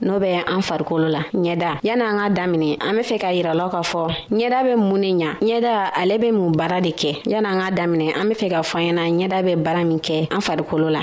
n'o bɛ an farikolo la ɲɛda yani an ka daminɛ an be fɛ ka yiralaw ka fɔ ɲɛda bɛ mun ne ɲa ɲɛda ale be mun baara de kɛ yani an ka daminɛ an be fɛ ka fɔ ɲɛna ɲɛda bɛ baara min kɛ an farikolo la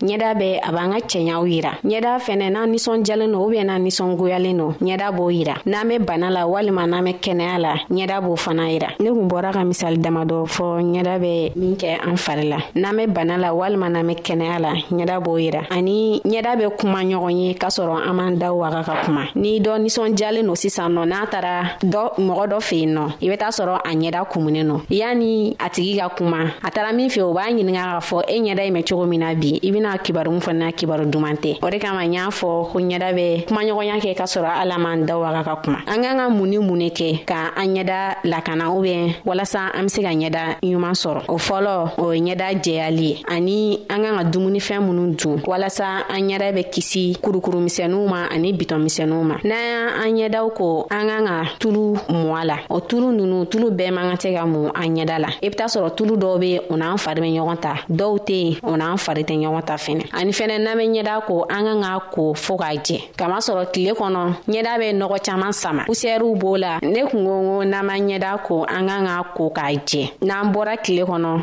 ɲɛda bɛ a b'an ka cɛɲaw yira ɲɛda fɛnɛ n'a ninsɔnjalen don ubiyɛn n'a ninsɔngoyalen don ɲɛda b'o yira n'an be bana la walima n'an be kɛnɛya la ɲɛda b'o fana yira ne kun bɔra ka misali damadɔ fɔ ɲɛda bɛ min kɛ an fari la n'an be bana la walima n'an be kɛnɛya la ɲɛda b'o yira ani ɲɛda bɛ kuma ɲɔgɔn ye k'a sɔrɔ an b'an da waga ka kuma ni dɔ ninsɔnjalen don sisan nɔ n'a tara dɔ mɔgɔ dɔ fɛ yen nɔ i be t'a sɔrɔ a ɲɛda kumunen nɔ yani a tigi ka kuma a tara min fɛ o b'a ɲininga a fɔ e ɲɛda in bɛ cogo min na bi i bɛna kibaru min fana kibaru duman tɛ o de kama n y'a fɔ ko ɲɛda bɛ kumaɲɔgɔnya kɛ ka sɔrɔ ala man da waga ka kuma an k'an ka mun ni mun de kɛ ka an ɲɛda lakana ubiyɛn walasa an bɛ se ka ɲɛda ɲuman sɔrɔ o fɔlɔ o ye ɲɛda jɛyali ye ani an k'an ka dumunifɛn minnu dun walasa an ɲɛda bɛ kisi kurukurumisɛnninw ma ani bitɔnmisɛnninw ma n'an y'an ɲɛdaw ko an k'an ka tulu mɔ a la o tulu nunu tulu bɛɛ man ka tɛ ka mun an ɲɛda la i be t'a sɔrɔ tulu dɔw be o n'an fari be ɲɔgɔn ta dɔw tɛ yen o n'an fari tɛ ɲɔgɔn ta fɛnɛ ani fɛnɛ n'an be ɲɛda ko an kan k'a ko fɔɔ k'a jɛ kama sɔrɔ tile kɔnɔ ɲɛda be nɔgɔ caaman sama pusɛriw b'o la ne kun ko ko n'an ma ɲɛda ko an kan k'a ko k'a jɛ n'an bɔra tile kɔnɔ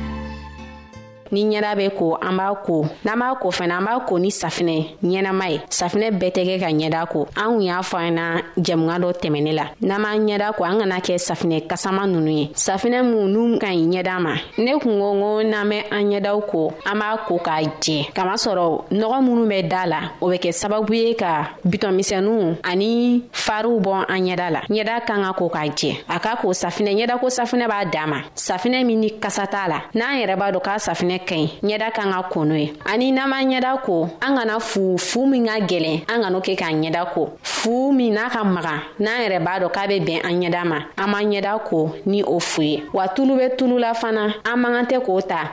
ni ɲɛda bɛ ko an b'a ko n'an b'a ko fana an b'a ko ni safinɛ ɲɛnama ye safinɛ bɛɛ tɛ kɛ ka ɲɛda ko an kun y'a fɔ an na jamuga dɔ tɛmɛnen la n'an b'an ɲɛda ko an kana kɛ safinɛ kasama nunu ye safinɛ minnu ka ɲi ɲɛda ma ne kun ko ko n'an bɛ an ɲɛdaw ko an b'a ko k'a jɛ kama sɔrɔ nɔgɔ minnu bɛ da la o bɛ kɛ sababu ye ka bitɔnmisɛnninw ani fariw bɔ an ɲɛda la ɲɛda kan ka ko k'a jɛ a ka ko safinɛ ɲɛda ko safinɛ b'a dan ma safinɛ min ni kasa t'a la n'an yɛrɛ b'a dɔ k'a safinɛ ka ɲi ɲɛda kan ka kono ye ani n'an b'an ɲɛda ko an kana fu fu min ka gwɛlɛn an kan'o ke k'an ɲɛda ko fu min n'a ka magan n'an yɛrɛ b'a dɔ k'a be bɛn an ɲɛda ma an b'an ɲɛda ko ni o fu ye wa tulu be tulu la fana an man kan tɛ k'o ta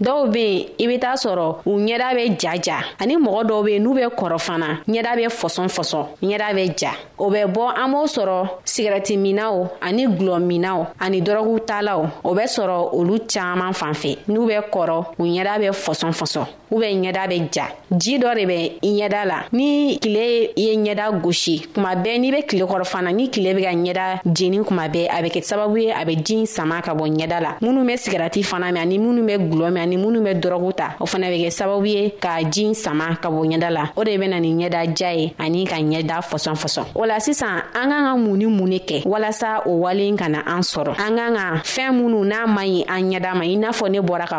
dɔw be yen i be t'a sɔrɔ u ɲɛda be jaja ani mɔgɔ dɔw be yen n'u be kɔrɔ fana ɲɛda be fɔsɔn fɔsɔn ɲɛda be ja o bɛ bɔ an b'o sɔrɔ sigɛrɛti minaw ani gulɔ minaw ani dɔrɔguw talaw o bɛ sɔrɔ olu caaman fan fɛ n'u bɛ kɔrɔ u ɲɛda be fɔsɔn fɔsɔn u bɛ ɲɛda be ja ji dɔ de bɛ i ɲɛda la ni tile ye ɲɛda gosi kuma bɛɛ n'i bɛ tile kɔrɔ fana ni tile bɛ ka ɲɛda jeni kuma bɛɛ a bɛ kɛ sababu ye a bɛ ji sama ka bɔ ɲɛda la minnu bɛ sigarati fana mɛn ani minnu bɛ gulɔ mɛn ani minnu bɛ dɔrɔgu ta o fana bɛ kɛ sababu ye ka ji sama ka bɔ ɲɛda la o de bɛ na ni ɲɛda ja ye ani ka ɲɛda fɔsɔn fɔsɔn o la sisan an k'an ka mun ni mun de kɛ walasa o wale kana an sɔrɔ an k'an ka fɛn minnu n'a man ɲi an ɲɛda ma i n'a fɔ ne bɔra ka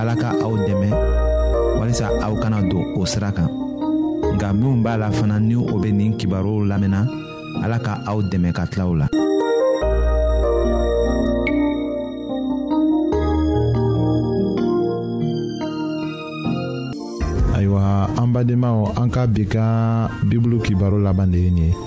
ala ka aw dɛmɛ walisa aw kana don o sira kan nka minnu b'a la fana ni o bɛ nin kibaruw lamɛnna ala ka aw dɛmɛ ka tila o la. ayiwa an badenmaw an ka bi ka bibulu kibaru laban de ye nin ye.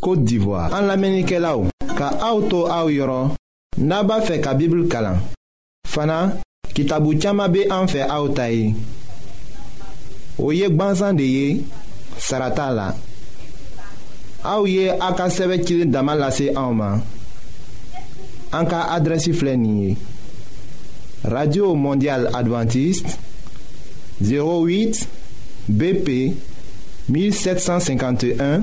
Côte d'Ivoire. En lamɛnnikɛlaw, ka aw to aw yɔrɔ, n'a b'a fɛ ka Bible kalan. Fana, kitabu caman bɛ an fɛ aw ta ye. O ye gbansan de ye, sara t'a la. aw ye a ka sɛbɛ cilen dama lase anw ma an ka adrɛsi filɛ nin ye radio mondial adventiste 08 bp 1751